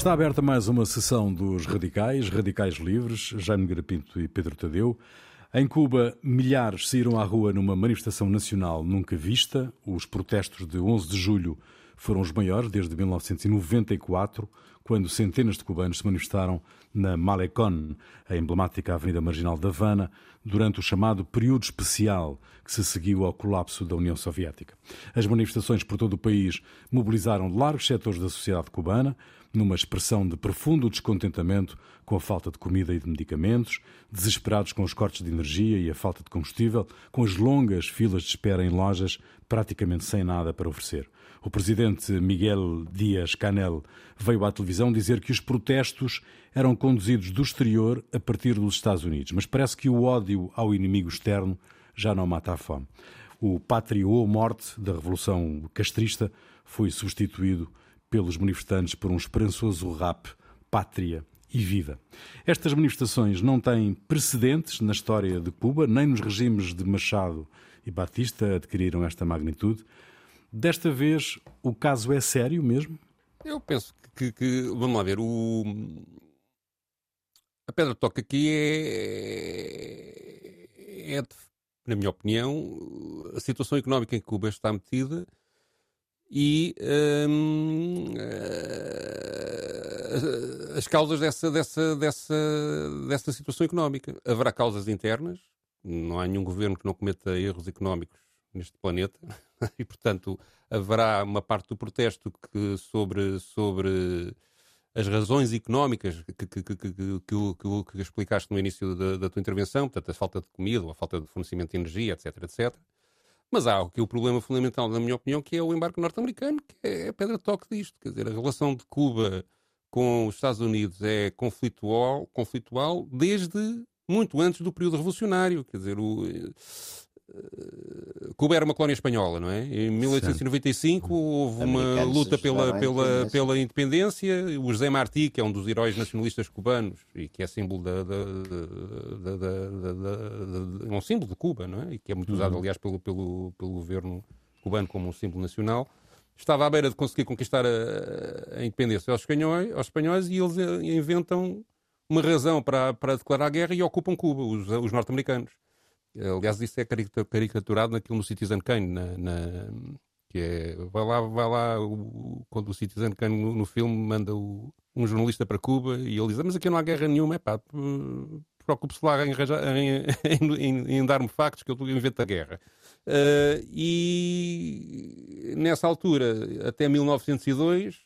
Está aberta mais uma sessão dos Radicais, Radicais Livres, Jaime Garapinto e Pedro Tadeu. Em Cuba, milhares saíram à rua numa manifestação nacional nunca vista. Os protestos de 11 de julho foram os maiores desde 1994, quando centenas de cubanos se manifestaram na Malecón, a emblemática avenida marginal da Havana, durante o chamado período especial que se seguiu ao colapso da União Soviética. As manifestações por todo o país mobilizaram largos setores da sociedade cubana, numa expressão de profundo descontentamento com a falta de comida e de medicamentos, desesperados com os cortes de energia e a falta de combustível, com as longas filas de espera em lojas praticamente sem nada para oferecer. O presidente Miguel Díaz Canel veio à televisão dizer que os protestos eram conduzidos do exterior a partir dos Estados Unidos, mas parece que o ódio ao inimigo externo já não mata a fome. O pátria ou morte da Revolução Castrista foi substituído pelos manifestantes por um esperançoso rap Pátria e Vida. Estas manifestações não têm precedentes na história de Cuba, nem nos regimes de Machado e Batista adquiriram esta magnitude. Desta vez, o caso é sério mesmo? Eu penso que, que vamos lá ver, o, a pedra toca aqui é, é, na minha opinião, a situação económica em que Cuba está metida e hum, eh, as causas dessa, dessa, dessa, dessa situação económica. Haverá causas internas, não há nenhum governo que não cometa erros económicos neste planeta, e portanto haverá uma parte do protesto que, sobre, sobre as razões económicas que, que, que, que, que, explicaste no início da, da, tua intervenção, portanto a falta de comida, a falta de fornecimento de energia, etc, etc. Mas há aqui o problema fundamental, na minha opinião, que é o embarque norte-americano, que é a pedra de toque disto. Quer dizer, a relação de Cuba com os Estados Unidos é conflitual, conflitual desde muito antes do período revolucionário. Quer dizer, o, Cuba era uma colónia espanhola, não é? Em 1895 certo. houve uma luta pela, pela, pela independência. O José Martí, que é um dos heróis nacionalistas cubanos e que é símbolo da, da, da, da é um símbolo de Cuba, não é? E que é muito usado, uhum. aliás, pelo, pelo, pelo governo cubano como um símbolo nacional. Estava à beira de conseguir conquistar a, a independência aos espanhóis, aos espanhóis e eles eh, inventam uma razão para, para declarar a guerra e ocupam Cuba, os, os norte-americanos. Aliás, isso é caricaturado naquilo no Citizen Kane, na, na, que é, vai lá, vai lá, o, quando o Citizen Kane no, no filme manda o, um jornalista para Cuba e ele diz, ah, mas aqui não há guerra nenhuma, é pá, preocupe-se lá em, em, em, em dar-me factos que eu invento a guerra. Uh, e nessa altura, até 1902,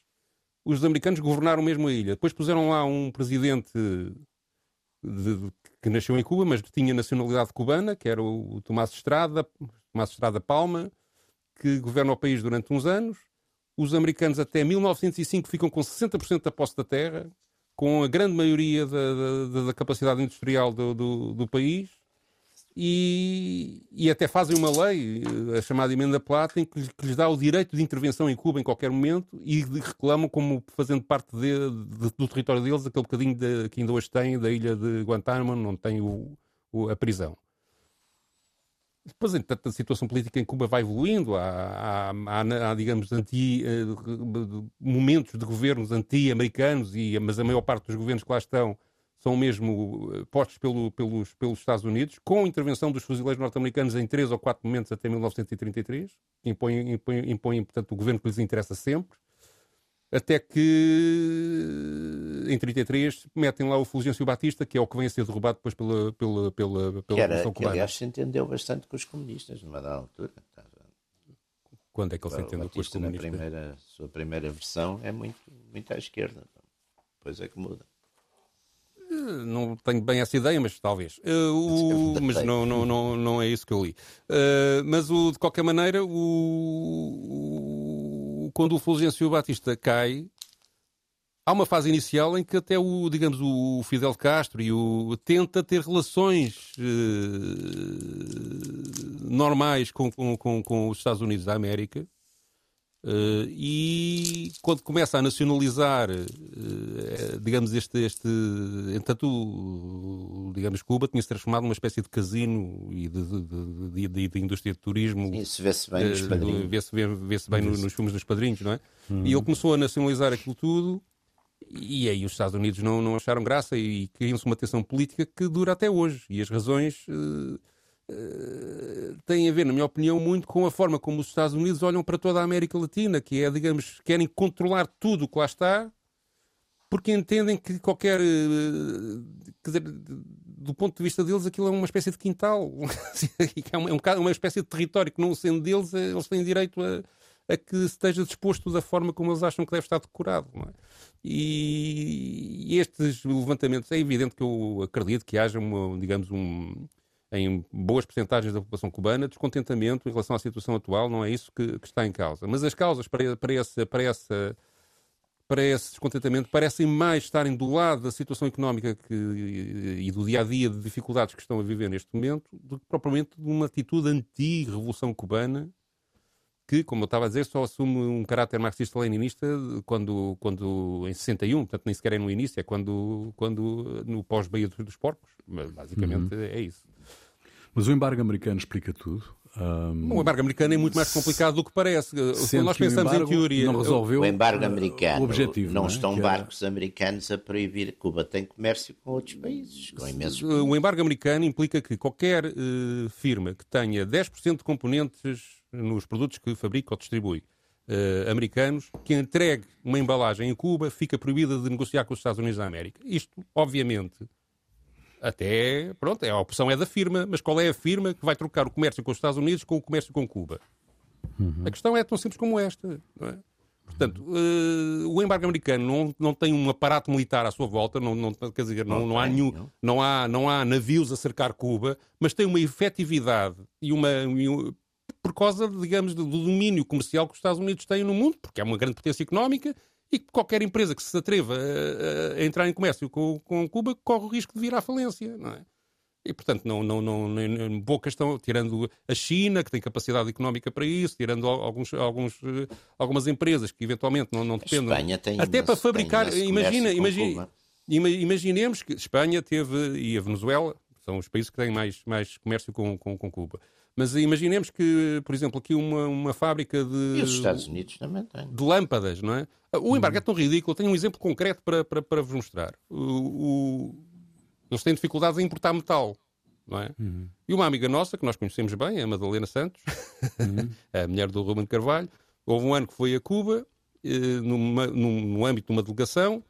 os americanos governaram mesmo a ilha. Depois puseram lá um presidente de, de, que nasceu em Cuba, mas tinha nacionalidade cubana, que era o, Tomás Estrada, Tomás Estrada Palma, que governa o país durante uns anos. Os americanos até 1905 ficam com 60% da posse da terra, com a grande maioria da, da, da capacidade industrial do, do, do país e, e, até fazem uma lei, a chamada Emenda Plata, em que, que, lhes dá o direito de intervenção em Cuba em qualquer momento e reclamam como fazendo parte de, de, do território deles aquele bocadinho de, que ainda hoje têm da ilha de Guantánamo, onde tem o, o, a prisão. Depois, entretanto, a situação política em Cuba vai evoluindo, há, há, há, há digamos, anti, uh, momentos de governos anti-americanos, mas a maior parte dos governos que lá estão são mesmo eh, postos pelo, pelos, pelos Estados Unidos, com intervenção dos fuzileiros norte-americanos em três ou quatro momentos até 1933, que impõem, impõem, impõem, portanto, o governo que lhes interessa sempre, até que em 33 metem lá o Fulgêncio Batista, que é o que vem a ser derrubado depois pela, pela, pela, pela que era, Cubana. Que, aliás, se entendeu bastante com os comunistas, numa dada altura. Quando é que ele se entendeu com os comunistas? Na primeira, sua primeira versão é muito, muito à esquerda. Depois é que muda. Não tenho bem essa ideia, mas talvez. Uh, o, mas não, não, não, não é isso que eu li. Uh, mas o, de qualquer maneira, o, o, quando o Fulgêncio Batista cai, há uma fase inicial em que até o, digamos, o Fidel Castro e o tenta ter relações uh, normais com, com, com, com os Estados Unidos da América Uh, e quando começa a nacionalizar, uh, digamos, este, este. Entanto, digamos, Cuba tinha-se transformado numa espécie de casino e de, de, de, de indústria de turismo. Isso vê-se bem nos padrinhos. Vê-se vê, vê bem nos filmes dos padrinhos, não é? Hum. E ele começou a nacionalizar aquilo tudo e aí os Estados Unidos não, não acharam graça e criam-se uma tensão política que dura até hoje. E as razões uh, têm a ver, na minha opinião, muito com a forma como os Estados Unidos olham para toda a América Latina, que é, digamos, querem controlar tudo o que lá está, porque entendem que qualquer. Uh, dizer, do ponto de vista deles, aquilo é uma espécie de quintal, é uma, é uma espécie de território que, não sendo deles, eles têm direito a a que esteja disposto da forma como eles acham que deve estar decorado. É? E, e, estes levantamentos, é evidente que eu acredito que haja, uma, digamos, um, em boas percentagens da população cubana, descontentamento em relação à situação atual, não é isso que, que está em causa. Mas as causas para, para, essa, para, essa, para esse descontentamento parecem mais estarem do lado da situação económica que, e do dia a dia de dificuldades que estão a viver neste momento, do que propriamente de uma atitude anti-revolução cubana que, como eu estava a dizer, só assume um caráter marxista-leninista quando, quando, em 61, portanto nem sequer é no início, é quando, quando no pós-Baía dos Porcos. Mas, basicamente uhum. é isso. Mas o embargo americano explica tudo. Um... O embargo americano é muito mais complicado do que parece. Quando nós pensamos em teoria. Não resolveu o embargo americano. O objetivo, não, não é? estão barcos americanos a proibir. Cuba tem comércio com outros países, com imensos. O embargo americano implica que qualquer uh, firma que tenha 10% de componentes nos produtos que fabrica ou distribui uh, americanos, que entregue uma embalagem em Cuba, fica proibida de negociar com os Estados Unidos da América. Isto, obviamente, até, pronto, é a opção é da firma, mas qual é a firma que vai trocar o comércio com os Estados Unidos com o comércio com Cuba? Uhum. A questão é tão simples como esta. É? Portanto, uh, o embargo americano não, não tem um aparato militar à sua volta, não, não, quer dizer, não, não, há nenhum, não, há, não há navios a cercar Cuba, mas tem uma efetividade e uma, por causa, digamos, do domínio comercial que os Estados Unidos têm no mundo, porque é uma grande potência económica e que qualquer empresa que se atreva a, a entrar em comércio com, com, Cuba corre o risco de vir à falência, não é? E, portanto, não, não, não, não boa questão, tirando a China, que tem capacidade económica para isso, tirando alguns, alguns, algumas empresas que eventualmente não, não dependem. Espanha tem Até imenso, para fabricar, imagina, imagina, imaginemos que Espanha teve, e a Venezuela, são os países que têm mais, mais comércio com, com, com Cuba. Mas imaginemos que, por exemplo, aqui uma, uma fábrica de. E os Estados Unidos também têm. De lâmpadas, não é? O embargo é tão ridículo. Tenho um exemplo concreto para, para, para vos mostrar. O, o... Eles têm dificuldades em importar metal. Não é? Uhum. E uma amiga nossa, que nós conhecemos bem, a Madalena Santos, uhum. a mulher do Ruben Carvalho, houve um ano que foi a Cuba, eh, numa, no âmbito de uma delegação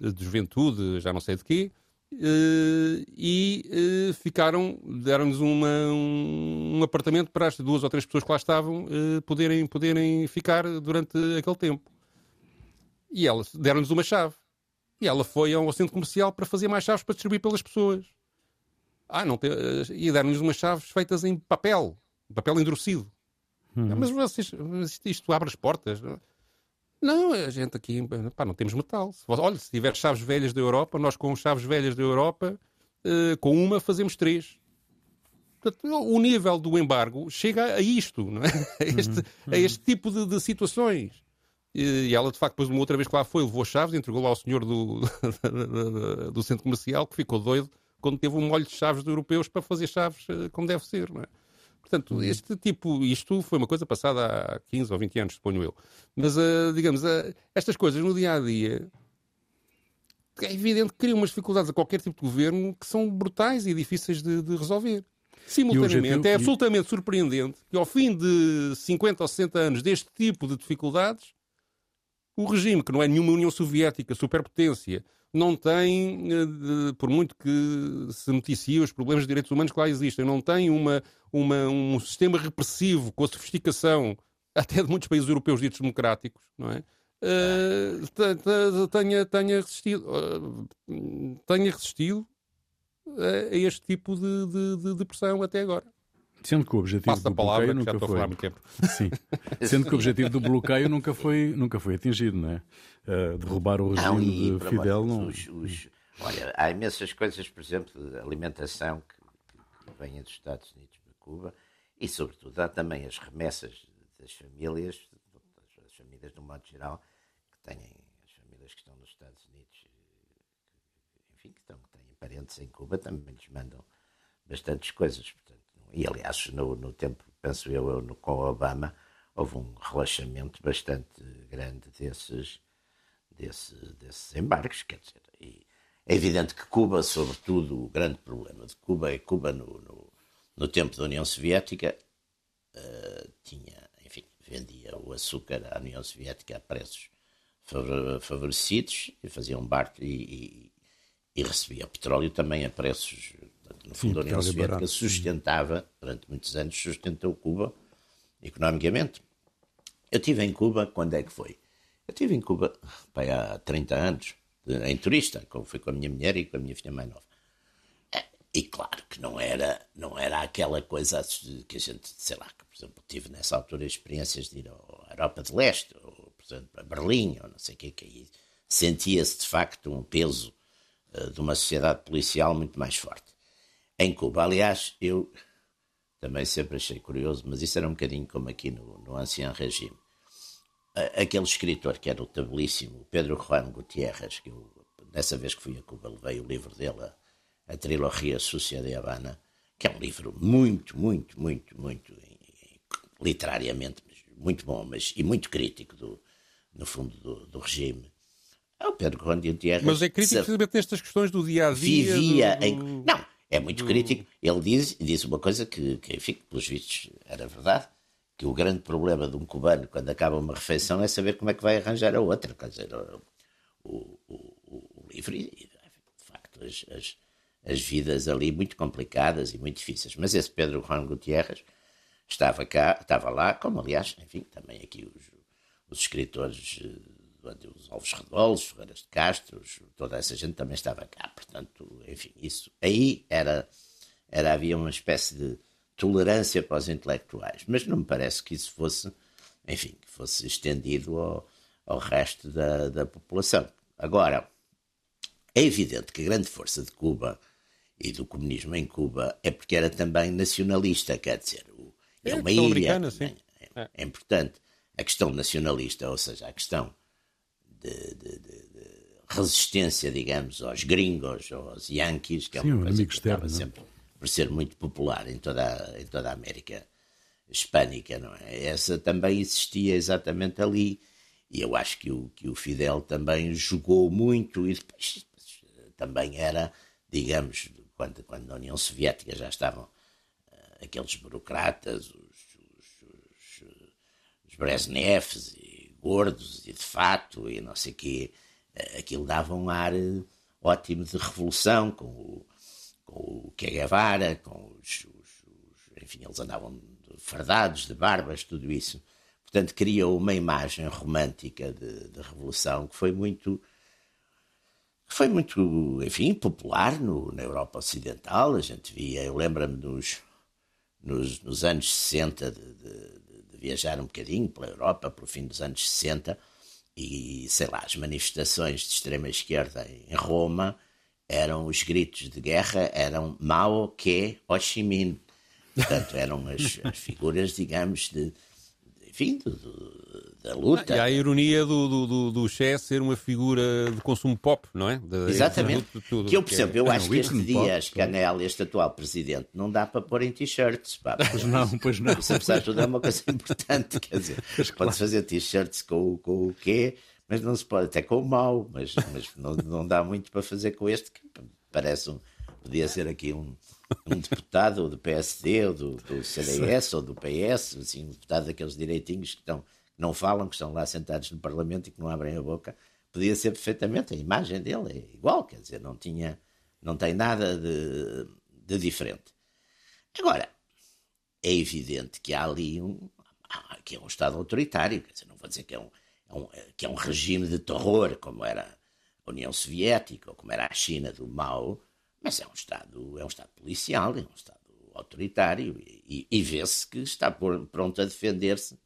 de juventude, já não sei de quê, e uh, ficaram, deram-nos um, um, apartamento para as duas ou três pessoas que lá estavam uh, poderem, poderem ficar durante aquele tempo. E ela deram-nos uma chave. E ela foi ao centro comercial para fazer mais chaves para distribuir pelas pessoas. Ah, não e deram-nos umas chaves feitas em papel, papel endurecido. Uhum. Mas vocês, isto abre as portas. Não? Não, a gente aqui pá, não temos metal. Olha, se tiver chaves velhas da Europa, nós com chaves velhas da Europa, uh, com uma fazemos três. Portanto, o nível do embargo chega a isto, é? a, este, uhum. a este tipo de, de situações. E, ela, de facto, depois, uma outra vez que lá foi, levou chaves, entregou lá ao senhor do, do centro comercial, que ficou doido quando teve um molho de chaves de europeus para fazer chaves uh, como deve ser, não é? Portanto, uhum. este tipo, isto foi uma coisa passada há 15 ou 20 anos, suponho eu. Mas, uh, digamos, uh, estas coisas no dia a dia é evidente que criam umas dificuldades a qualquer tipo de governo que são brutais e difíceis de, de resolver. Simultaneamente, é absolutamente surpreendente que ao fim de 50 ou 60 anos deste tipo de dificuldades, o regime, que não é nenhuma União Soviética, superpotência, não tem, eh, por muito que se noticie os problemas de direitos humanos que lá existem, não tem uma, uma, um sistema repressivo com a sofisticação até de muitos países europeus ditos democráticos, não é? Uh, tenha, tenha resistido, uh, tenha resistido a este tipo de, de, de pressão até agora. Sendo que o objetivo do bloqueio nunca foi. Sim. Sendo que o objetivo do bloqueio nunca foi, nunca foi atingido, não é? Uh, derrubar o regime não, de Fidel não. Os, os, olha, há imensas coisas, por exemplo, de alimentação que, que vêm dos Estados Unidos para Cuba e, sobretudo, há também as remessas das famílias, das famílias de um modo geral, que têm as famílias que estão nos Estados Unidos, enfim, que, estão, que têm parentes em Cuba, também lhes mandam bastantes coisas. Portanto, e aliás, no, no tempo, penso eu, no, com Obama, houve um relaxamento bastante grande desses desse, desses embarques. Quer dizer, é evidente que Cuba, sobretudo, o grande problema de Cuba é Cuba, no, no, no tempo da União Soviética, uh, tinha, enfim, vendia o açúcar à União Soviética a preços favorecidos e fazia um barco e, e, e recebia petróleo também a preços. No fundo, Sim, a União Soviética sustentava, durante muitos anos, sustentou Cuba economicamente. Eu estive em Cuba, quando é que foi? Eu estive em Cuba pai, há 30 anos, em turista, como fui com a minha mulher e com a minha filha mais nova. É, e claro que não era, não era aquela coisa que a gente, sei lá, que, por exemplo, tive nessa altura experiências de ir à Europa de Leste, ou, por exemplo, a Berlim, ou não sei o que, que sentia-se de facto um peso uh, de uma sociedade policial muito mais forte. Em Cuba, aliás, eu também sempre achei curioso, mas isso era um bocadinho como aqui no, no Ancien Regime aquele escritor que era notabilíssimo, Pedro Juan Gutierrez, que eu, dessa vez que fui a Cuba, levei o livro dele, a, a trilogia Sucia de Havana, que é um livro muito, muito, muito, muito, literariamente, muito bom, mas e muito crítico, do, no fundo, do, do regime. É o Pedro Juan Gutierrez. Mas é crítico precisamente nestas questões do dia a dia. Vivia do... em. Não, é muito do... crítico. Ele diz, diz uma coisa que, que, enfim, pelos vistos, era verdade que o grande problema de um cubano quando acaba uma refeição é saber como é que vai arranjar a outra. Quer dizer, o, o, o, o livro, e, de facto, as, as, as, vidas ali muito complicadas e muito difíceis. Mas esse Pedro Juan Gutierrez estava cá, estava lá, como aliás, enfim, também aqui os, os escritores, os Alves Redolos, Ferreiras de Castro, toda essa gente também estava cá. Portanto, enfim, isso aí era, era havia uma espécie de tolerância para os intelectuais, mas não me parece que isso fosse, enfim, que fosse estendido ao, ao resto da, da população. Agora, é evidente que a grande força de Cuba e do comunismo em Cuba é porque era também nacionalista, quer dizer, é, uma ilha, é, é, é, importante. A questão nacionalista, ou seja, a questão de, de, de, resistência, digamos, aos gringos, aos yankees, que é uma coisa que externo, sempre por ser muito popular em toda a, em toda a América hispânica, não é? Essa também existia exatamente ali. E eu acho que o, que o Fidel também jogou muito e depois também era, digamos, quando, quando na União Soviética já estavam uh, aqueles burocratas, os, os, os, os Brezhnevs gordos e de fato e não sei o quê, uh, aquilo dava um ar uh, ótimo de revolução com o com o Che Guevara, com os, os, os, Enfim, eles andavam fardados, de barbas, tudo isso. Portanto, criou uma imagem romântica de, de revolução que foi muito. Foi muito, enfim, popular no, na Europa Ocidental. A gente via, eu lembro-me nos, nos, nos, anos 60 de, de, de viajar um bocadinho pela Europa, pelo fim dos anos 60, e sei lá, as manifestações de extrema esquerda em Roma eram os gritos de guerra, eram Mao, Que, Ho Chi Minh. Portanto, eram as, as figuras, digamos, de, enfim, do, do, da luta. E há a ironia do, do, do, do Che ser uma figura de consumo pop, não é? De, Exatamente. De tudo, que eu, por exemplo, eu é, acho que este Dias Canel, este atual presidente, não dá para pôr em t-shirts. Pois não, pois não. Isso, apesar de tudo, é uma coisa importante. Quer dizer, pode-se fazer t-shirts com, com o quê? mas não se pode, até com o mau, mas, mas não, não dá muito para fazer com este, que parece um, podia ser aqui um, um deputado ou do PSD ou do, do CDS ou do PS, assim, um deputado daqueles direitinhos que, estão, que não falam, que estão lá sentados no Parlamento e que não abrem a boca, podia ser perfeitamente, a imagem dele é igual, quer dizer, não tinha, não tem nada de, de diferente. Agora, é evidente que há ali um, que é um Estado autoritário, quer dizer, não vou dizer que é um, é um, que é um regime de terror, como era a União Soviética ou como era a China do Mao, mas é um Estado, é um Estado policial, é um Estado autoritário e, e vê-se que está pronto a defender-se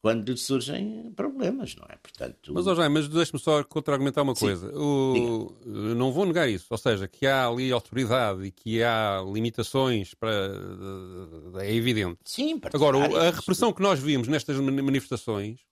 quando lhe surgem problemas, não é? Portanto, mas, oh, mas deixe-me só contra-argumentar uma coisa. O... Não vou negar isso. Ou seja, que há ali autoridade e que há limitações para... é evidente. Sim, Agora, a repressão que nós vimos nestas manifestações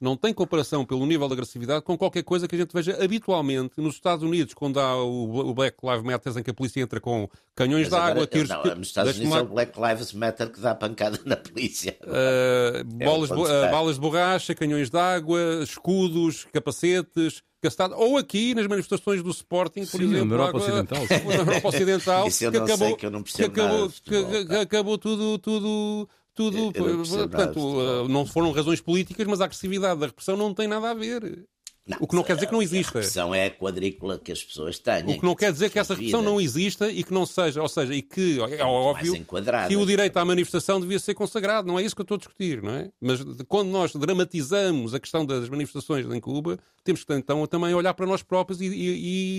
não tem comparação pelo nível de agressividade com qualquer coisa que a gente veja habitualmente nos Estados Unidos, quando há o, Black Lives Matter em que a polícia entra com canhões de água, tiros... Não, nos Estados Unidos é o Black Lives Matter que dá pancada na polícia. Uh, bolas, é uh, balas de borracha, canhões de água, escudos, capacetes... Gastado, ou aqui nas manifestações do Sporting, por Sim, exemplo, na Europa Ocidental, na Europa Ocidental, que acabou, que eu não percebo que acabou, que acabou tudo, tudo tudo. Portanto, eh, não foram razões políticas, mas a agressividade da repressão não tem nada a ver. Não, o que não quer dizer que não exista. A repressão é a quadrícula que as pessoas têm. O que não quer dizer que essa repressão não exista e que não seja, ou seja, e que é óbvio que o direito à manifestação devia ser consagrado. Não é isso que eu estou a discutir, não é? Mas quando nós dramatizamos a questão das manifestações em Cuba, temos que então também olhar para nós próprios e, e,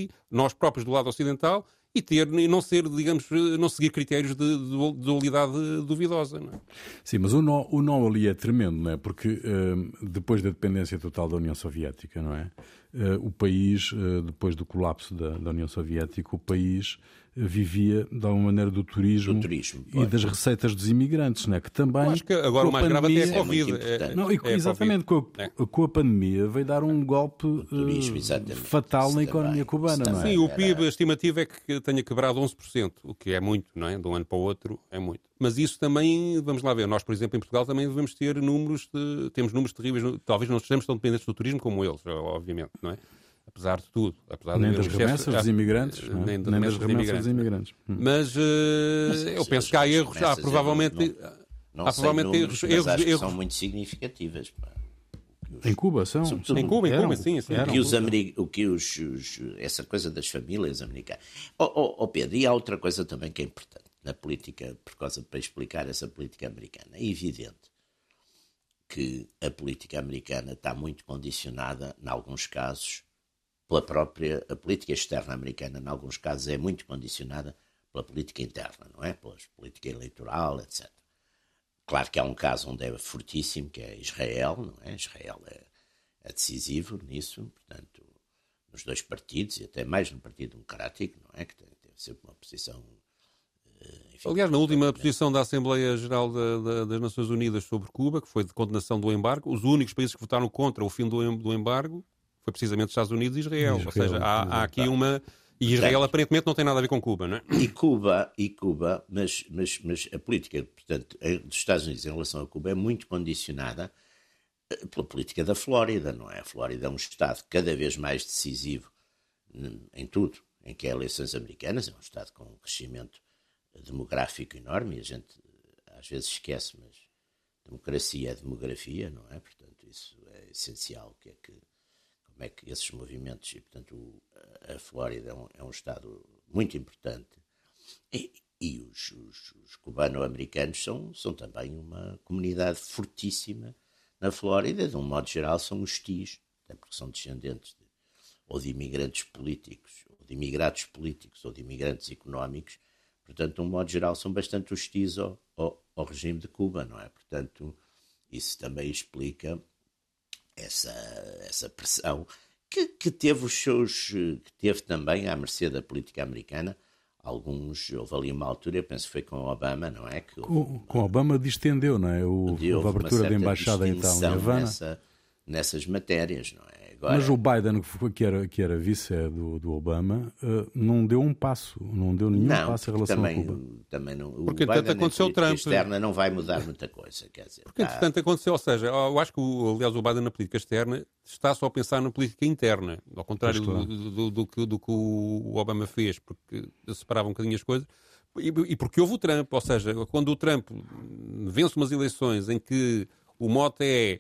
e nós próprios do lado ocidental e ter e não ser, digamos, não seguir critérios de, de dualidade duvidosa. É? Sim, mas o nó, o nó ali é tremendo, não é? Porque uh, depois da dependência total da União Soviética, não é? Uh, o país, uh, depois do colapso da, da União Soviética, o país vivia de alguma maneira do turismo, do turismo e das receitas dos imigrantes, né? que também. Eu acho que agora o mais pandemia, grave até é a Covid. É, não, e, é exatamente, com a, é. com a, pandemia veio dar um golpe turismo, uh, fatal na economia cubana, não é? Sim, o PIB, a estimativa é que tenha quebrado 11%, o que é muito, não é? De um ano para o outro é muito. Mas isso também, vamos lá ver, nós, por exemplo, em Portugal também devemos ter números, de, temos números terríveis, talvez não sejamos tão dependentes do turismo como eles, obviamente, não é? Apesar de tudo. Apesar nem das remessas dos imigrantes. É? Nem, nem das remessas dos imigrantes. Hum. Mas, uh, Mas eu penso que há erros, há provavelmente... Não, não há provavelmente números, erros, erros, erros, são muito significativas. Pá. Em Cuba são. Em Cuba, em Cuba, sim. sim. O que, os, o que os, os, essa coisa das famílias americanas. Oh, oh, oh, Pedro, e há outra coisa também que é importante na política, por causa para explicar essa política americana. É evidente que a política americana está muito condicionada, em alguns casos, pela própria a política externa americana, em alguns casos, é muito condicionada pela política interna, não é? Pela política eleitoral, etc. Claro que há um caso onde é fortíssimo, que é Israel, não é? Israel é, é decisivo nisso, portanto, nos dois partidos, e até mais no Partido Democrático, não é? Que tem, tem sempre uma posição. Eh, enfim, Aliás, na última posição da Assembleia Geral da, da, das Nações Unidas sobre Cuba, que foi de condenação do embargo, os únicos países que votaram contra o fim do, do embargo foi precisamente Estados Unidos e Israel. Israel Ou seja, há, há aqui uma. E Israel aparentemente não tem nada a ver com Cuba, não é? E Cuba, e Cuba mas, mas, mas a política portanto, dos Estados Unidos em relação a Cuba é muito condicionada eh, pela política da Flórida, não é? A Flórida é um Estado cada vez mais decisivo em tudo, em que há eleições americanas, é um Estado com um crescimento demográfico enorme, e a gente às vezes esquece, mas democracia é demografia, não é? Portanto, isso é essencial, que é que como é que esses movimentos, e portanto a Flórida é um, é um Estado muito importante, e, e os, os, os cubano-americanos são, são também uma comunidade fortíssima na Flórida, de um modo geral são hostis, até porque são descendentes de, ou de imigrantes políticos, ou de imigrados políticos, ou de imigrantes económicos, portanto, de um modo geral, são bastante hostis ao, ao, ao regime de Cuba, não é? Portanto, isso também explica essa, essa pressão que, que, teve os seus que teve também à mercê da política americana. Alguns houve ali uma altura eu penso que foi com Obama não é? Que com, com Obama distendeu não é? O, a abertura da embaixada então em Havana. nessa, nessas matérias não é Agora... Mas o Biden, que era, que era vice do, do Obama, uh, não deu um passo, não deu nenhum não, passo em relação também, a Cuba. Também não, Porque, entretanto, aconteceu o Trump. externa não vai mudar muita coisa, quer dizer. Porque, entretanto, tá... aconteceu, ou seja, eu acho que, aliás, o Biden na política externa está só a pensar na política interna, ao contrário do, do, do, que, do que o Obama fez, porque separava um bocadinho as coisas. E, e porque houve o Trump, ou seja, quando o Trump vence umas eleições em que o mote é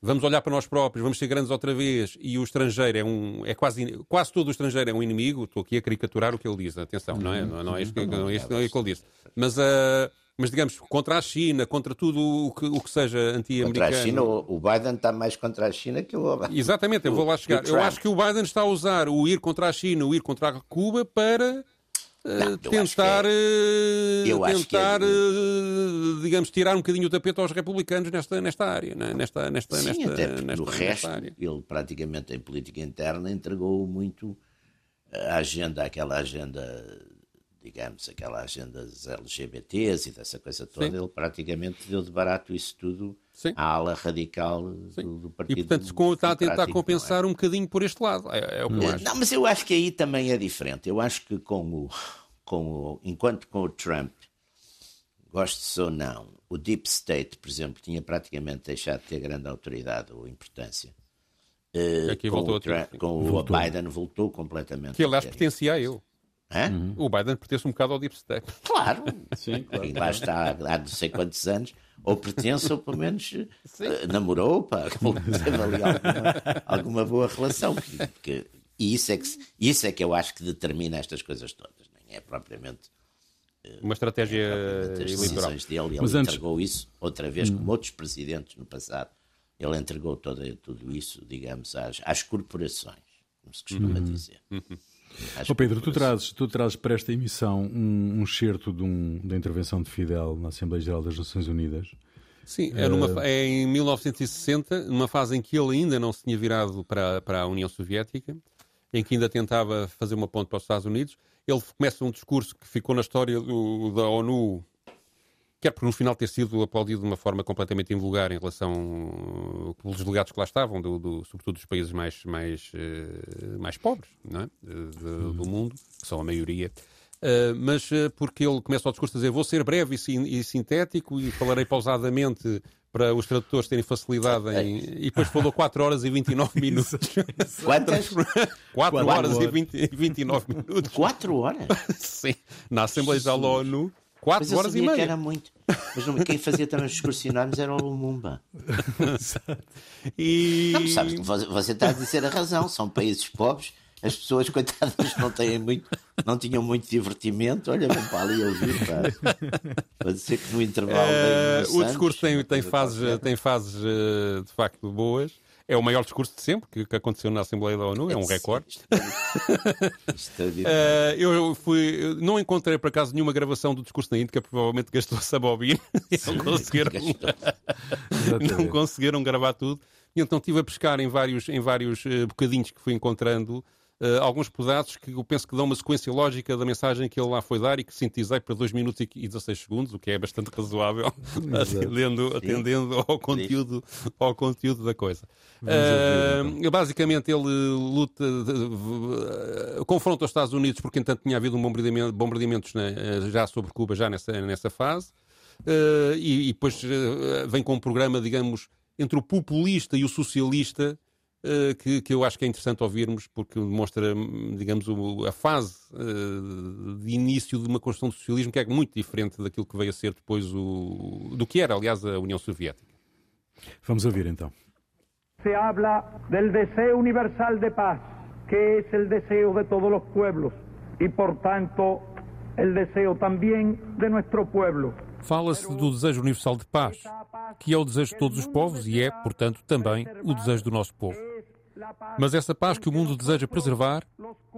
vamos olhar para nós próprios, vamos ser grandes outra vez, e o estrangeiro é um. é quase, quase todo o estrangeiro é um inimigo. Estou aqui a caricaturar o que ele diz, atenção, não é? Não, não é isto que, não é isto, não é que ele disse. Mas, uh, mas digamos, contra a China, contra tudo o que, o que seja anti-americano. Contra a China, o Biden está mais contra a China que o Obama. Exatamente, eu vou lá chegar. Eu acho que o Biden está a usar o ir contra a China, o ir contra a Cuba para não, tentar, é, tentar é, digamos, tirar um bocadinho o tapete aos republicanos nesta, nesta área, né? nesta, nesta, Sim, nesta, até nesta, nesta, no resto, área. ele praticamente em política interna entregou muito a agenda, aquela agenda digamos, aquela agenda dos LGBTs e dessa coisa toda, Sim. ele praticamente deu de barato isso tudo Sim. à ala radical do, do, Partido E, portanto, está a tentar é? compensar é? um bocadinho por este lado. É, é o que eu acho. Não, mas eu acho que aí também é diferente. Eu acho que com o, com o, enquanto com o Trump, goste ou não, o Deep State, por exemplo, tinha praticamente deixado de ter grande autoridade ou importância. Uh, Aqui com voltou o, Trump, com voltou. o Biden voltou completamente. Que aliás pertencia a eu. Uhum. O Biden pertence um bocado ao Deep State. Claro, Sim, claro. E lá está há não sei quantos anos, ou pertence, ou pelo menos uh, namorou, pá, teve ali alguma, alguma boa relação. Porque, porque, e isso é, que, isso é que eu acho que determina estas coisas todas, nem é propriamente. Uh, Uma estratégia é decisões dele, ele Mas entregou antes... isso outra vez, como hum. outros presidentes no passado, ele entregou todo, tudo isso, digamos, às, às corporações, como se costuma uhum. dizer. Uhum. Oh Pedro, tu trazes, tu trazes para esta emissão um, um certo de um, da intervenção de Fidel na Assembleia Geral das Nações Unidas. Sim, é, numa, é, em 1960, numa fase em que ele ainda não se tinha virado para, para a União Soviética, em que ainda tentava fazer uma ponte para os Estados Unidos. Ele começa um discurso que ficou na história do, da ONU quer por no final ter sido aplaudido de uma forma completamente invulgar em relação pelos delegados que lá estavam, do, do, sobretudo dos países mais, mais, uh, mais pobres é? de, uhum. do mundo, que são a maioria. Uh, mas uh, porque ele começa o discurso a dizer vou ser breve e, e, sintético e falarei pausadamente para os tradutores terem facilidade em... E depois falou 4 horas e 29 minutos. Quantas? 4 horas e 20, 29 minutos. 4 horas? Sim. Na Assembleia da ONU Quatro horas e meia. Que era muito. Mas quem fazia também os discursionários era o Lumumba. e... Não, sabes, você está a dizer a razão. São países pobres. As pessoas, coitadas, não têm muito, não tinham muito divertimento. Olha, vão para ali ouvir, para dizer que no intervalo. Uh, o discurso tem, tem fases, tem fases uh, de facto boas. É o maior discurso de sempre que, que aconteceu na Assembleia da ONU, é um recorde. uh, eu fui, não encontrei por acaso nenhuma gravação do discurso na Índica, provavelmente gastou-se a bobina e não conseguiram, não conseguiram gravar tudo. E então estive a pescar em vários, em vários uh, bocadinhos que fui encontrando uh, alguns pedaços que eu penso que dão uma sequência lógica da mensagem que ele lá foi dar e que sintetizei para 2 minutos e 16 segundos, o que é bastante razoável, atendendo, atendendo ao, conteúdo, ao conteúdo da coisa. Uh, basicamente, ele luta, uh, confronta os Estados Unidos porque, entanto, tinha havido um bombardeamento, bombardeamentos né, já sobre Cuba, já nessa, nessa fase. Uh, e, e, depois uh, vem com um programa, digamos, entre o populista e o socialista, que, que, eu acho que é interessante ouvirmos, porque demonstra, digamos, o, a fase uh, de início de uma construção do socialismo que é muito diferente daquilo que veio a ser depois o, do que era, aliás, a União Soviética. Vamos ouvir então. Se habla del deseo universal de paz, que es el deseo de todos los pueblos y por tanto el deseo también de nuestro pueblo. Fala-se do desejo universal de paz, que é o desejo de todos os povos e é, portanto, também o desejo do nosso povo. Mas essa paz que o mundo deseja preservar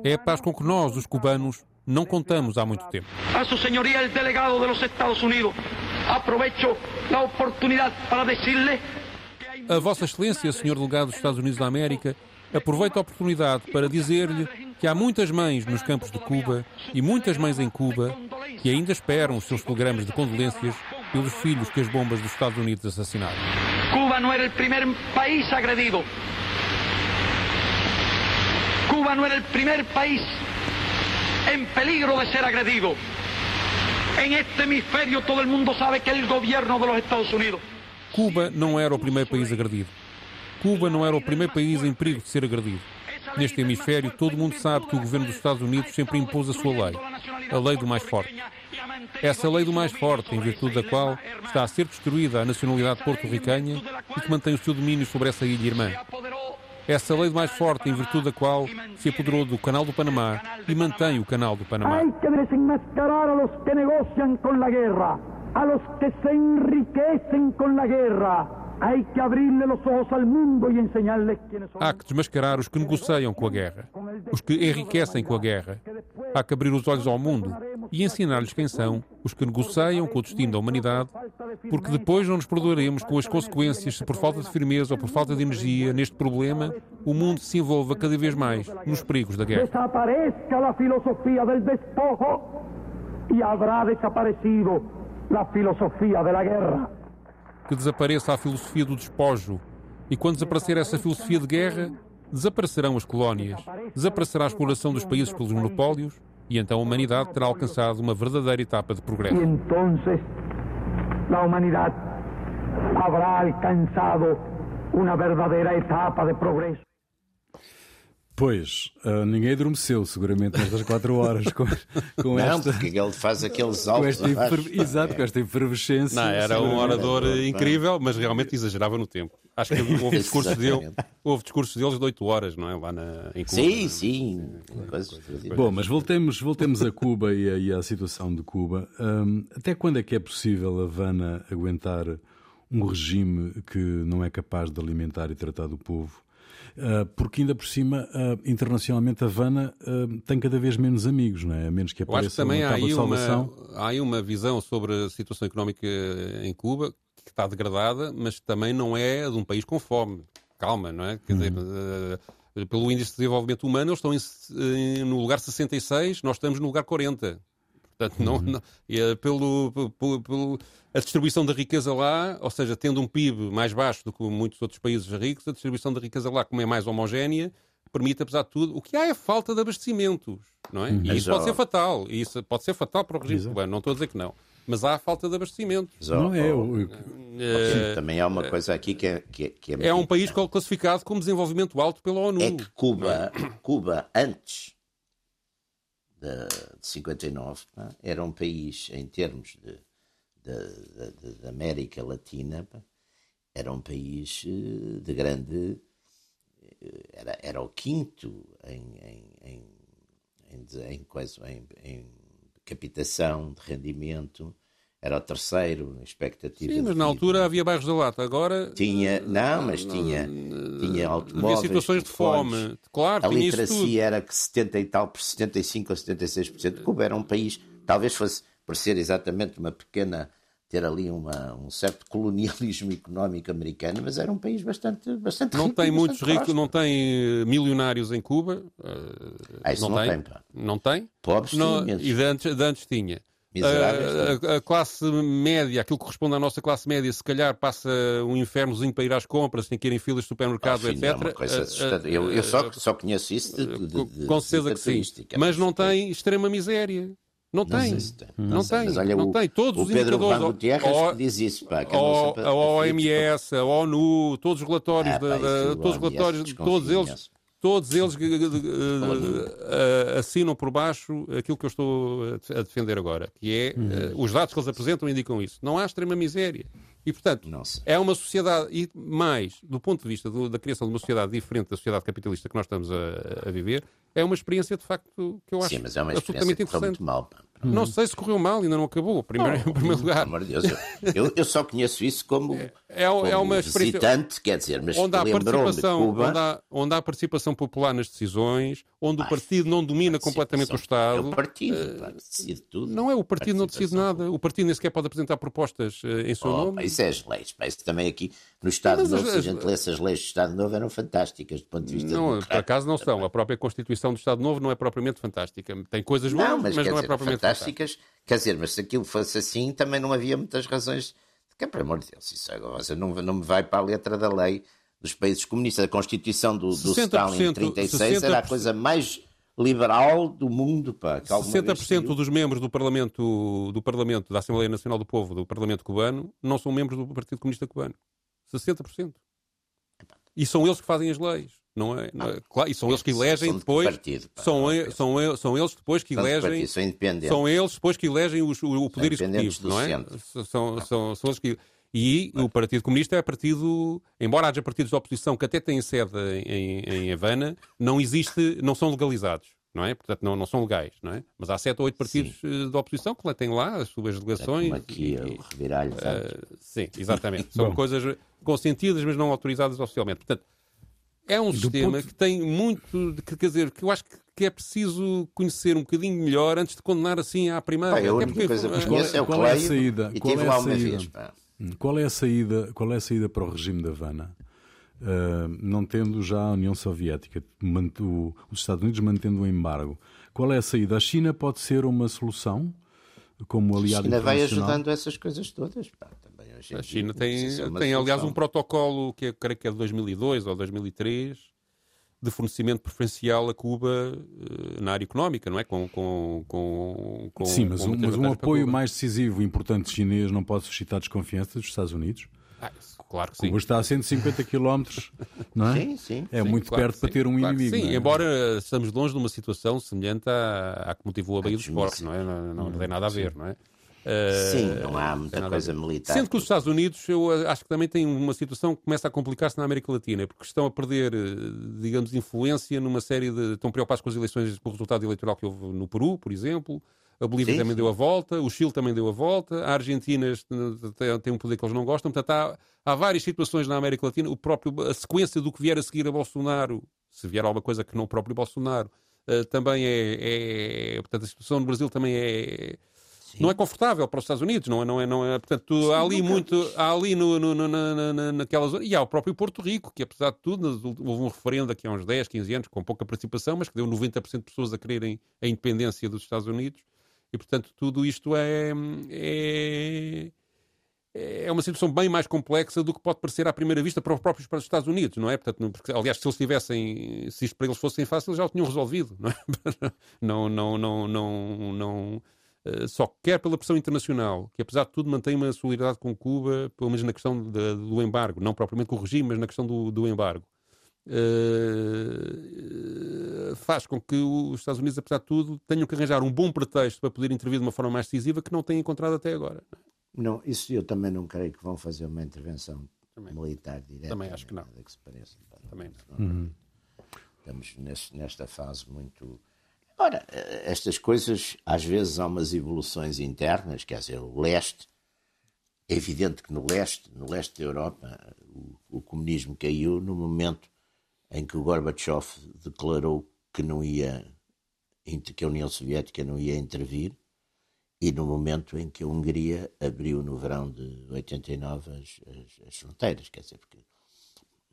é a paz com que nós, os cubanos, não contamos há muito tempo. A Sua Senhoria, o delegado dos Estados Unidos, aproveito a oportunidade para dizer-lhe. A Vossa Excelência, Senhor Delegado dos Estados Unidos da América, aproveito a oportunidade para dizer-lhe que há muitas mães nos campos de Cuba e muitas mães em Cuba que ainda esperam os seus telegramas de condolências pelos filhos que as bombas dos Estados Unidos assassinaram. Cuba não era o primeiro país agredido Cuba no era el primer país en peligro de ser agredido. En este hemisferio todo el mundo sabe que el gobierno de los Estados Unidos. Cuba não era o primeiro país agredido. Cuba não era o primeiro país em perigo de ser agredido. Neste hemisfério, todo mundo sabe que o governo dos Estados Unidos sempre impôs a sua lei, a lei do mais forte. Essa lei do mais forte, em virtude da qual está a ser destruída a nacionalidade porto-ricanha e que mantém o seu domínio sobre essa ilha irmã. Essa lei mais forte, em virtude da qual se apoderou do Canal do Panamá e mantém o Canal do Panamá. Que desenmascarar a los que guerra, a los que se enriquecen con la guerra. Há que desmascarar os que negociam com a guerra, os que enriquecem com a guerra. Há que abrir os olhos ao mundo e ensinar-lhes quem são os que negociam com o destino da humanidade, porque depois não nos perdoaremos com as consequências se, por falta de firmeza ou por falta de energia neste problema, o mundo se envolva cada vez mais nos perigos da guerra. Desapareça a filosofia del despojo y habrá desaparecido la filosofía de la guerra. Que desapareça a filosofia do despojo. E quando desaparecer essa filosofia de guerra, desaparecerão as colónias, desaparecerá a exploração dos países pelos monopólios e então a humanidade terá alcançado uma verdadeira etapa de progresso. Y entonces la humanidad habrá alcanzado una verdadera etapa de progreso. Pois, uh, ninguém adormeceu seguramente nestas quatro horas com, com Não, esta. porque ele faz aqueles Com altos. esta efer... Exato, com esta efervescência. Não, era um orador incrível, mas realmente exagerava no tempo. Acho que houve discursos dele, houve discursos deles de 8 horas, não é? Lá na, em Cuba. Sim, sim. Coisas- Bom, mas voltemos, voltemos a Cuba e, a, e à situação de Cuba. Hum, até quando é que é possível a Havana aguentar um regime que não é capaz de alimentar e tratar do povo? Uh, porque ainda por cima, uh, internacionalmente, a Havana uh, tem cada vez menos amigos, não é? A menos que Eu acho apareça que também uma há aí de uma, salvação. há aí uma visão sobre a situação económica em Cuba que está degradada, mas também não é de um país com fome. Calma, não é? Quer dizer, eh, pelo índice de desenvolvimento humano, eles estão em- no lugar 66, nós estamos no lugar 40. Portanto, não, não- e, eh, pelo, pelo- pelo- a distribuição da riqueza lá, ou seja, tendo um PIB mais baixo do que muitos outros países ricos, a distribuição da riqueza lá, como é mais homogénea, permite, apesar de tudo, o que há é falta de abastecimentos, não é? E isso pode ser fatal, e isso pode ser fatal para o regime cubano, não estou a dizer que não. Mas há falta de abastecimentos. Não é? Eh, Também há uma coisa aqui que é, que é, que É um país classificado como desenvolvimento alto pela ONU. É que Cuba, Cuba antes de, de 59, pá, era um país, em termos de, de América Latina, era um país eh, de grande. eh, Era, era o quinto em, em, em, em, em, em- em captação de rendimento, era o terceiro expectativa. Sim, mas na altura havia bairros da lata. Agora Tinha, não, mas tinha, tinha automóveis. havia situações de fome. Claro, A literacia era que 70 e tal, por 75 ou 76%. Cuba era um país, talvez fosse por ser exatamente uma pequena, ter ali uma, um certo colonialismo económico americano, mas era um país bastante, bastante Não rico. tem muitos ricos, não tem eh, milionários em Cuba. eh, Ah, isso não tem, pá. Não tem? Pobres Não, tinha, e de antes, de antes tinha. Miseráveis, A, a- a classe média, aquilo que corresponde à nossa classe média, se calhar passa um infernozinho para ir às compras, tem que ir em filas de supermercado, Enfim, etc. é uma coisa Eh, assustadora. eh, Eu, eu só, eh, só conheço isso de, de, com certeza que sim. Mas não tem. extrema miséria. Não Não tem. se tem. Não sei, tem. mas olha, não o- tem. Todos o os Pedro indicadores. Van Gutierrez que diz isso, pá, que sempre a aflitos, OMS, a ONU, todos os relatórios, Ah, da- pá, da- todos os relatórios, todos eles. Todos eles eh, eh, assinam por baixo aquilo que eu estou a defender agora, que é Uhum. os dados que eles apresentam indicam isso. Não há extrema miséria. E, portanto, Não sei. é uma sociedade, e mais, do ponto de vista do- da criação de uma sociedade diferente da sociedade capitalista que nós estamos a, a viver, é uma experiência, de facto, que eu acho Sim, mas é uma absolutamente interessante. mal. pá. Não sei se correu mal, ainda não acabou, primeiro, em primeiro lugar. Pelo de Deus, eu, eu, só conheço isso como, É, como é uma visitante, quer dizer, mas onde há, participação, Cuba. onde, há, onde há participação popular nas decisões, onde o partido não domina completamente o É Estado. o partido, pá, decide tudo. Não é, o partido não decide nada. O partido nem sequer pode apresentar propostas eh, em seu Oh, nome. isso é as leis. Pá, isso também aqui no Estado Novo, as- se a gente lê essas leis do Estado Novo, eram fantásticas do ponto de vista Não, por acaso não são. A própria Constituição do Estado Novo não é propriamente fantástica. Tem coisas boas, Não, mas, mas, não é dizer, propriamente fantástica. fantásticas. Quer dizer, mas se aquilo fosse assim, também não havia muitas razões. Que, pelo amor de Deus, isso agora não, não me vai para a letra da lei dos países comunistas. A Constituição do, do 60%, Stalin de 36 era a 60%. coisa mais liberal do mundo. Pá, que alguma vez 60% saiu. dos membros do Parlamento, do Parlamento, da Assembleia Nacional do Povo, do Parlamento cubano, não são membros do Partido Comunista Cubano. 60%. E são eles que fazem as leis. Não é? Não é? Claro, e são eles que elegem depois. partido, pá? São, são, são eles depois que elegem. partido, são eles depois que elegem os- o, poder executivo, não é? São, são, são eles que. E o Partido Comunista é partido, embora haja partidos de oposição que até têm sede em, em Havana, não existe, não são legalizados, não é? Portanto, não, não são legais, não é? Mas há sete ou oito partidos eh, de oposição que lá têm lá as suas delegações. Como aqui, e- o reviralho. Uh, sim, exatamente. São coisas consentidas, mas não autorizadas oficialmente. Portanto, é um sistema ponto- que tem muito. de- que- quer dizer, que eu acho que, que é preciso conhecer um bocadinho melhor antes de condenar assim à primeira. Eu a única porque, coisa que conheço é o qual é a Cleio saída? e Qual é a lá uma saída? vez. Pá. Qual é a saída, qual é a saída para o regime da Havana? Uh, não tendo já a União Soviética, o- os Estados Unidos mantendo o embargo. Qual é a saída? A China pode ser uma solução? como aliado A China vai ajudando essas coisas todas. Pá, também a China tem, tem aliás, um protocolo que eu creio que é de 2002 ou 2003 de fornecimento preferencial a Cuba uh, na área económica, não é? Com, com, com, com Sim, mas um, mas um apoio mais decisivo e importante chinês não pode suscitar desconfiança dos Estados Unidos? Ah, claro que sim. Cuba está a 150 km, não é? Sim, sim. É sim, muito claro perto para ter um claro inimigo. Sim, é? embora estamos longe de uma situação semelhante à, à que motivou a Baía dos Portos, não é? Não, não, não tem nada a ver, não é? Sim, não há muita coisa militar. Sendo que os Estados Unidos, eu acho que também têm uma situação que começa a complicar-se na América Latina, porque estão a perder, digamos, influência numa série de. estão preocupados com as eleições, com o resultado eleitoral que houve no Peru, por exemplo. A Bolívia sim, também deu a volta, o Chile também deu a volta, a Argentina tem um poder que eles não gostam. Portanto, há, há várias situações na América Latina. O próprio, a sequência do que vier a seguir a Bolsonaro, se vier alguma coisa que não o próprio Bolsonaro, também é, é. Portanto, a situação no Brasil também é Sim. não é confortável para os Estados Unidos, não é? Não é, não é portanto, Sim, há ali muito, há ali no, no, no, na, naquela zona, e há o próprio Porto Rico, que apesar de tudo, houve um referendo aqui há uns 10, 15 anos, com pouca participação, mas que deu 90% de pessoas a quererem a independência dos Estados Unidos, e portanto tudo isto é, é, é uma situação bem mais complexa do que pode parecer à primeira vista para os próprios para os Estados Unidos, não é? Portanto, porque, aliás, se eles tivessem, se isto para eles fosse fácil, já o tinham resolvido, não é? Não, não, não, não, não eh, só quer pela pressão internacional, que apesar de tudo mantém uma solidariedade com Cuba, pelo menos na questão de, do embargo, não propriamente com o regime, mas na questão do, do embargo. Uh, faz com que os Estados Unidos, apesar de tudo, tenham que arranjar um bom pretexto para poder intervir de uma forma mais decisiva que não têm encontrado até agora. Não, isso eu também não creio que vão fazer uma intervenção também. militar direta. Também acho que não. Que se pareça. Também não. Uhum. Estamos nesse, nesta fase muito Ora, estas coisas, às vezes há umas evoluções internas, quer dizer, o leste, é evidente que no leste, no leste da Europa, o, o comunismo caiu no momento em que o Gorbachev declarou que não ia, que a União Soviética não ia intervir, e no momento em que a Hungria abriu no verão de 89 as, as, as fronteiras, quer dizer, porque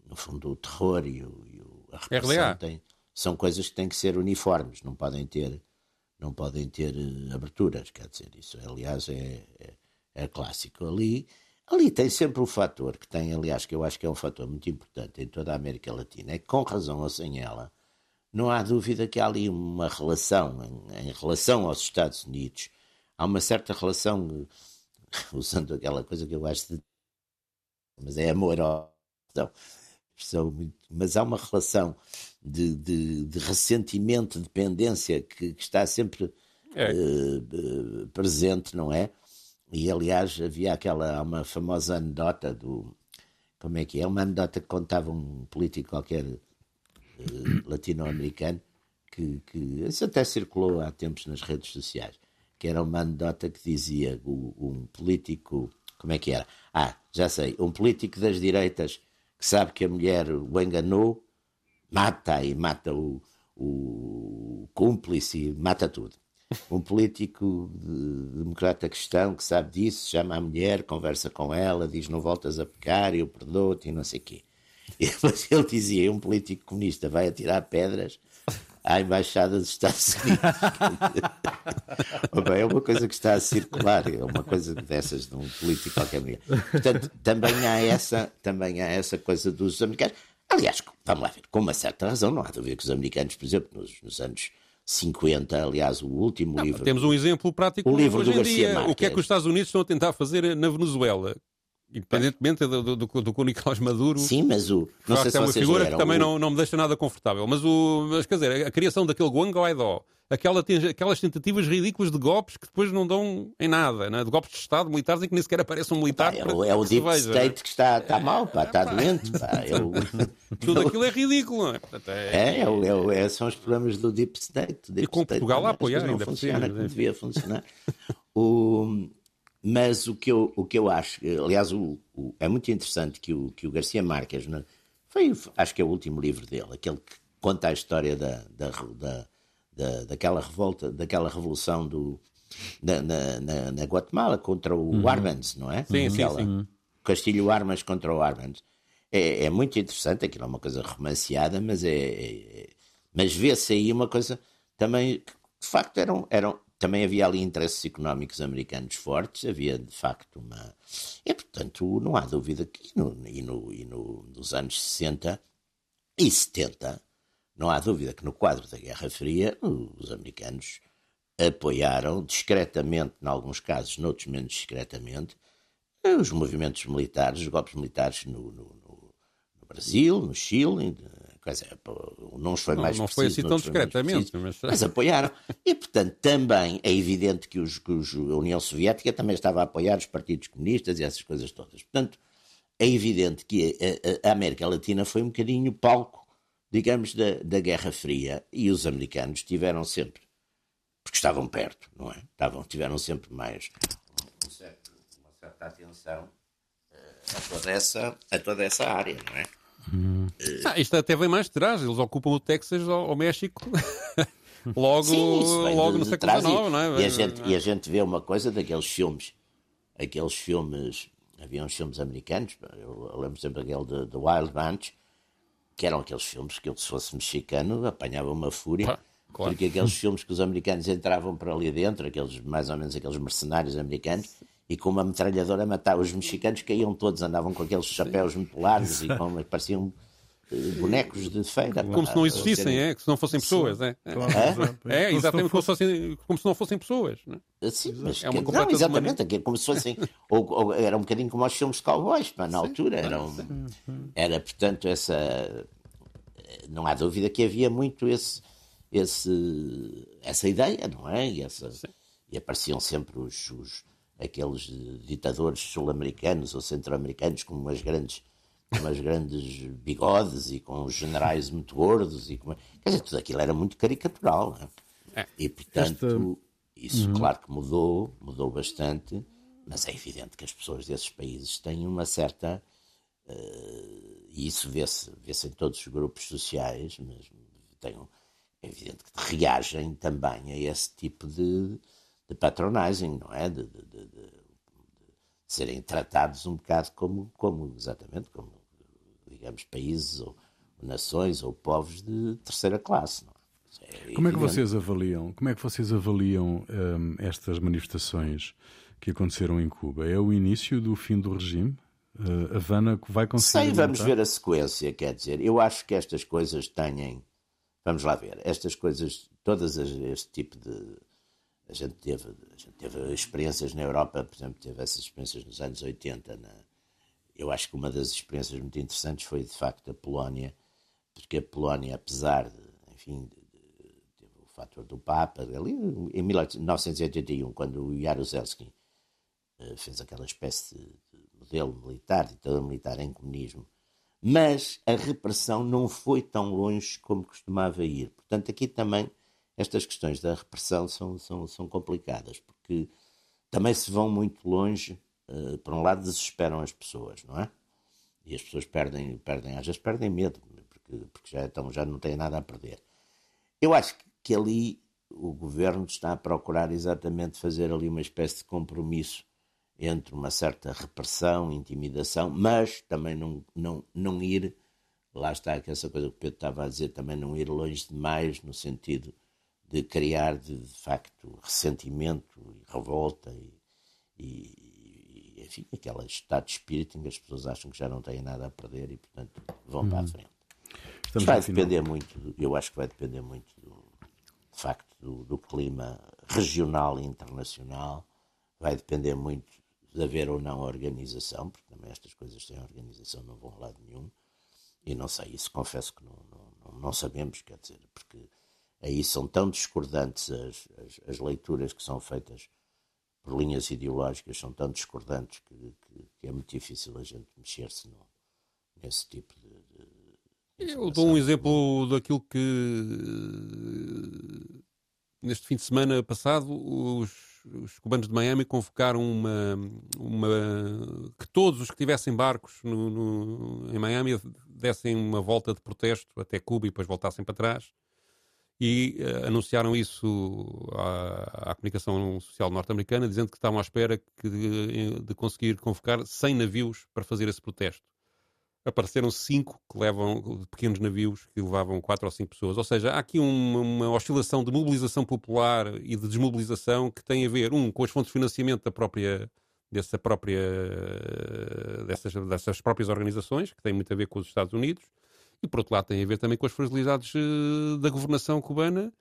no fundo o terror e, o, e a repressão têm são coisas que têm que ser uniformes, não podem ter, não podem ter uh, aberturas, quer dizer, isso aliás é, é, é, clássico. Ali, ali tem sempre o fator que tem, aliás, que eu acho que é um fator muito importante em toda a América Latina, é que com razão ou sem ela, não há dúvida que há ali uma relação, em, em relação aos Estados Unidos, há uma certa relação, usando aquela coisa que eu acho de. Mas é amor ao. Então, mas há uma relação de, de, de ressentimento, de dependência que, que está sempre é. uh, presente, não é? E aliás havia aquela uma famosa anedota do como é que é? Uma anedota que contava um político qualquer uh, latino-americano que, que isso até circulou há tempos nas redes sociais, que era uma anedota que dizia o, um político, como é que era? Ah, já sei, um político das direitas que sabe que a mulher o enganou mata e mata o, o cúmplice, mata tudo. Um político de, democrata cristão que sabe disso, chama a mulher, conversa com ela, diz não voltas a pecar, eu perdoo-te e não sei o quê. E depois ele dizia, um político comunista vai atirar pedras à Embaixada dos Estados Unidos. é uma coisa que está a circular, é uma coisa dessas de um político qualquer. Portanto, também há essa, também há essa coisa dos americanos. Aliás, vamos lá ver, com uma certa razão, não há ver que os americanos, por exemplo, nos, nos anos 50, aliás, o último não, livro. Temos um exemplo prático o livro do em dia. Marques. O que é que os Estados Unidos estão a tentar fazer na Venezuela? Independentemente do, do, do, do Nicolás Maduro. Sim, mas o. Não sei se é uma figura que também o... não, não me deixa nada confortável. Mas, o, mas quer dizer, a criação daquele Guan Guaidó, aquela, aquelas tentativas ridículas de golpes que depois não dão em nada, né? de golpes de Estado militares em que nem sequer aparece um militar. Pá, é, o, é o Deep veja, State né? que está, está mal, pá, está doente. Pá, é o... Tudo aquilo é ridículo. É? É, é, é, são os problemas do Deep State. Deep e com State, Portugal a apoiar, não ainda funciona como devia funcionar. o, mas o que eu, o que eu acho, aliás, o, o, é muito interessante que o, que o Garcia Marques, né, foi, acho que é o último livro dele, aquele que conta a história da, da, da, da daquela revolta, daquela revolução do, na, na, na, Guatemala contra o uhum. Arbenz, não é? Sim, aquela, sim, sim. Castilho Armas contra o Arbenz. É, é, muito interessante, aquilo é uma coisa romanceada, mas é, é mas vê-se aí uma coisa também que de facto eram, eram também havia ali interesses económicos americanos fortes, havia de facto uma. E, portanto, não há dúvida que no, e, no, e no, nos anos 60 e 70, não há dúvida que no quadro da Guerra Fria, os americanos apoiaram discretamente, em alguns casos, noutros menos discretamente, os movimentos militares, os golpes militares no, no, no Brasil, no Chile, Quer dizer, não foi mais Não, não foi assim tão discretamente, mas... mas... apoiaram. E, portanto, também é evidente que, os, que os, a União Soviética também estava a apoiar os partidos comunistas e essas coisas todas. Portanto, é evidente que a, a América Latina foi um bocadinho palco, digamos, da, da Guerra Fria e os americanos tiveram sempre, porque estavam perto, não é? Estavam, tiveram sempre mais um certo, uma certa atenção eh, a toda, essa, a toda essa área, não é? Hum. Ah, isto até vem mais de trás. Eles ocupam o Texas ao, México logo, Sim, logo no século XIX, não é? E a, gente, e a gente vê uma coisa daqueles filmes, aqueles filmes, havia uns filmes americanos, eu, eu lembro sempre aquele de, de Wild Bunch, que eram aqueles filmes que eu, se fosse mexicano, apanhava uma fúria. Claro. Porque aqueles filmes que os americanos entravam para ali dentro, aqueles mais ou menos aqueles mercenários americanos, e com uma metralhadora matar. Os mexicanos caíam todos, andavam com aqueles chapéus muito largos e com, pareciam eh, bonecos de feira. Como se não existissem, é? Que se não fossem pessoas, é? Claro, é, é exatamente como, fossem, como se não fossem pessoas. Não é? Sim, mas é uma que, não, exatamente, uma... como se fossem. ou, ou, era um bocadinho como os filmes de cowboys, mas na altura. Era, um, era, portanto, essa. Não há dúvida que havia muito esse, esse, essa ideia, não é? E, essa, e apareciam sempre os, os aqueles ditadores sul-americanos ou centro-americanos com umas grandes, umas grandes bigodes e com generais muito gordos. E com... Quer dizer, tudo aquilo era muito caricatural. É? É. E, portanto, Esta... isso, uhum. claro que mudou, mudou bastante, mas é evidente que as pessoas desses países têm uma certa. Uh, e isso vê-se vê, em todos os grupos sociais, mas tem, é evidente que reagem também a esse tipo de, de patronagem, não é? De, de, de, de, serem tratados um bocado como, como exatamente como, digamos, países ou nações ou povos de terceira classe. Não é? é como é que vocês avaliam? Como é que vocês avaliam hum, estas manifestações que aconteceram em Cuba? É o início do fim do regime? Uh, Havana vai conseguir. Sei, vamos ver a sequência, quer dizer, eu acho que estas coisas têm. Vamos lá ver, estas coisas, todas este tipo de a gente teve, a gente teve experiências na Europa, por exemplo, teve essas experiências nos anos 80. Na, eu acho que uma das experiências muito interessantes foi, de facto, a Polónia, porque a Polónia, apesar de, enfim, teve o fator do Papa, ali em 1981, quando o Jaruzelski uh, fez aquela espécie de, modelo militar, ditadura militar em comunismo, mas a repressão não foi tão longe como costumava ir. Portanto, aqui também estas questões da repressão são, são, são complicadas, porque também se vão muito longe. Uh, por um lado, desesperam as pessoas, não é? E as pessoas perdem, perdem às vezes perdem medo, porque, porque já, já não têm nada a perder. Eu acho que, que ali o governo está a procurar exatamente fazer ali uma espécie de compromisso entre uma certa repressão, intimidação, mas também não, não, não ir, lá está essa coisa que o Pedro estava a dizer, também não ir longe demais no sentido de criar, de, de facto, ressentimento e revolta e, e, enfim, aquele estado de espírito em que as pessoas acham que já não têm nada a perder e, portanto, vão para a uhum. frente. Estamos vai depender muito, eu acho que vai depender muito, do, de facto, do, do clima regional e internacional, vai depender muito de haver ou não organização, porque também estas coisas sem organização não vão a lado nenhum, e não sei, isso confesso que não, não, não sabemos, quer dizer, porque aí são tão discordantes as, as, as, leituras que são feitas por linhas ideológicas, são tão discordantes que, que, que é muito difícil a gente mexer-se nesse tipo de. de Eu dou um exemplo daquilo que neste fim de semana passado os, os cubanos de Miami convocaram uma, uma que todos os que tivessem barcos no, no, em Miami dessem uma volta de protesto até Cuba e depois voltassem para trás e uh, anunciaram isso à, à comunicação social norte-americana, dizendo que estavam à espera de, de, conseguir convocar 100 navios para fazer esse protesto. apareceram cinco que levam pequenos navios que levavam quatro ou cinco pessoas. Ou seja, há aqui uma, uma, oscilação de mobilização popular e de desmobilização que tem a ver, um, com as fontes de financiamento da própria, dessa própria, dessas, dessas próprias organizações, que tem muito a ver com os Estados Unidos, e por outro lado tem a ver também com as fragilidades eh, da governação cubana,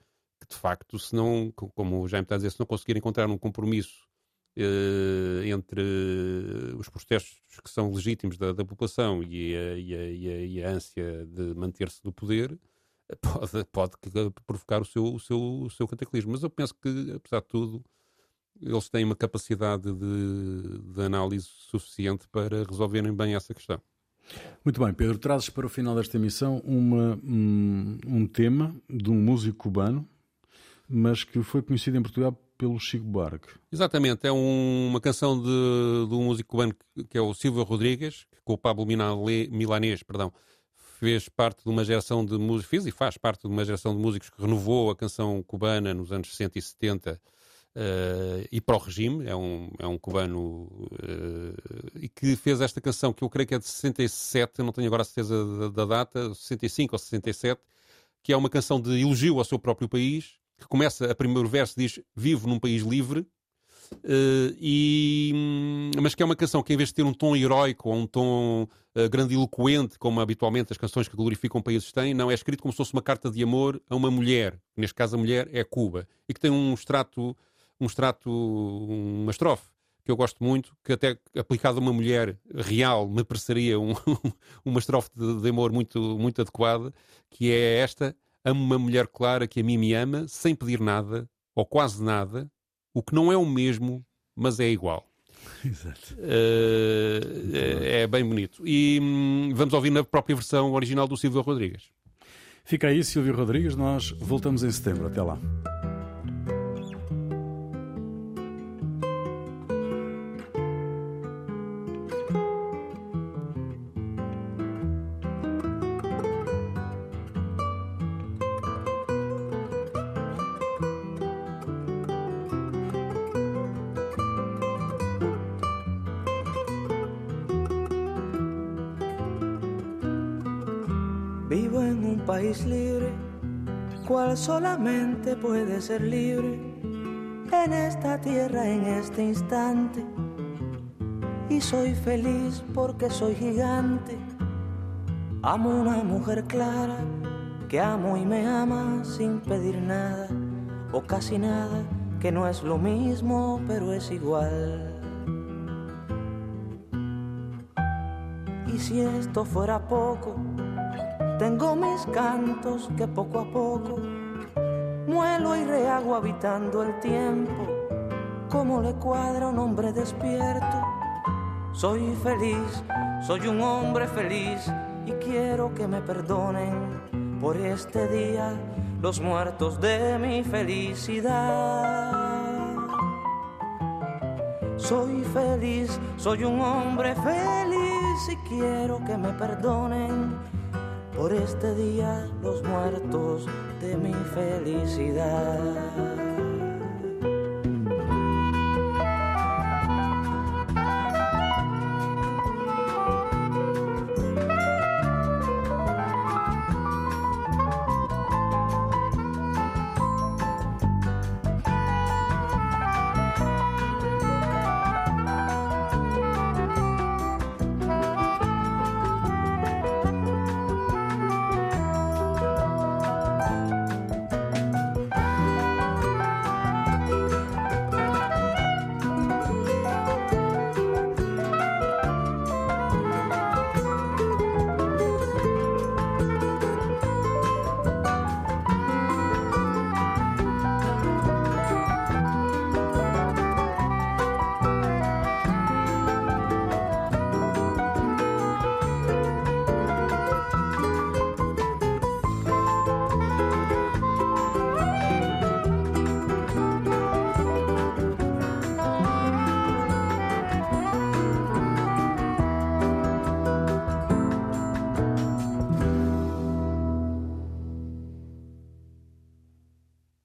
que de facto, se não, como o Jaime está a dizer, se não conseguir encontrar um compromisso eh, entre os protestos que são legítimos da, da população e a, e, a, e, a, e a, ância de manter-se do poder, pode, pode provocar o seu, o, seu, o seu cataclismo. Mas eu penso que, apesar de tudo, eles têm uma capacidade de, de análise suficiente para resolverem bem essa questão. Muito bem, Pedro, trazes para o final desta emissão uma, um, um tema de um músico cubano, mas que foi conhecido em Portugal pelo Chico Buarque. Exatamente, é um, uma canção de, de, um músico cubano que é o Silvio Rodrigues, que com o Pablo Milanês, perdão, fez parte de uma geração de músicos, fez e faz parte de uma geração de músicos que renovou a canção cubana nos anos 60 e 70 uh, e para o regime, é um, é um cubano uh, que fez esta canção que eu creio que é de 67, eu não tenho agora a certeza da, da data, 65 ou 67, que é uma canção de elogio ao seu próprio país, que começa, a primeiro verso diz Vivo num país livre, uh, e, mas que é uma canção que em vez de ter um tom heróico ou um tom grandiloquente, como habitualmente as canções que glorificam países têm, não, é escrito como se fosse uma carta de amor a uma mulher, neste caso a mulher é Cuba, e que tem um extrato, um extrato, uma estrofe que eu gosto muito, que até aplicado a uma mulher real me pareceria um, uma estrofe de, de amor muito, muito adequada, que é esta Amo uma mulher clara que a mim me ama, sem pedir nada, ou quase nada, o que não é o mesmo, mas é igual. Exato. Uh, é, é, bem bonito. E hum, vamos ouvir na própria versão original do Silvio Rodrigues. Fica aí, Silvio Rodrigues. Nós voltamos em setembro. Até lá. Puede ser libre en esta tierra, en este instante. Y soy feliz porque soy gigante. Amo una mujer clara que amo y me ama sin pedir nada o casi nada, que no es lo mismo, pero es igual. Y si esto fuera poco, tengo mis cantos que poco a poco y rehago habitando el tiempo, como le cuadra un hombre despierto. Soy feliz, soy un hombre feliz y quiero que me perdonen por este día los muertos de mi felicidad. Soy feliz, soy un hombre feliz y quiero que me perdonen por este día los muertos de mi felicidad.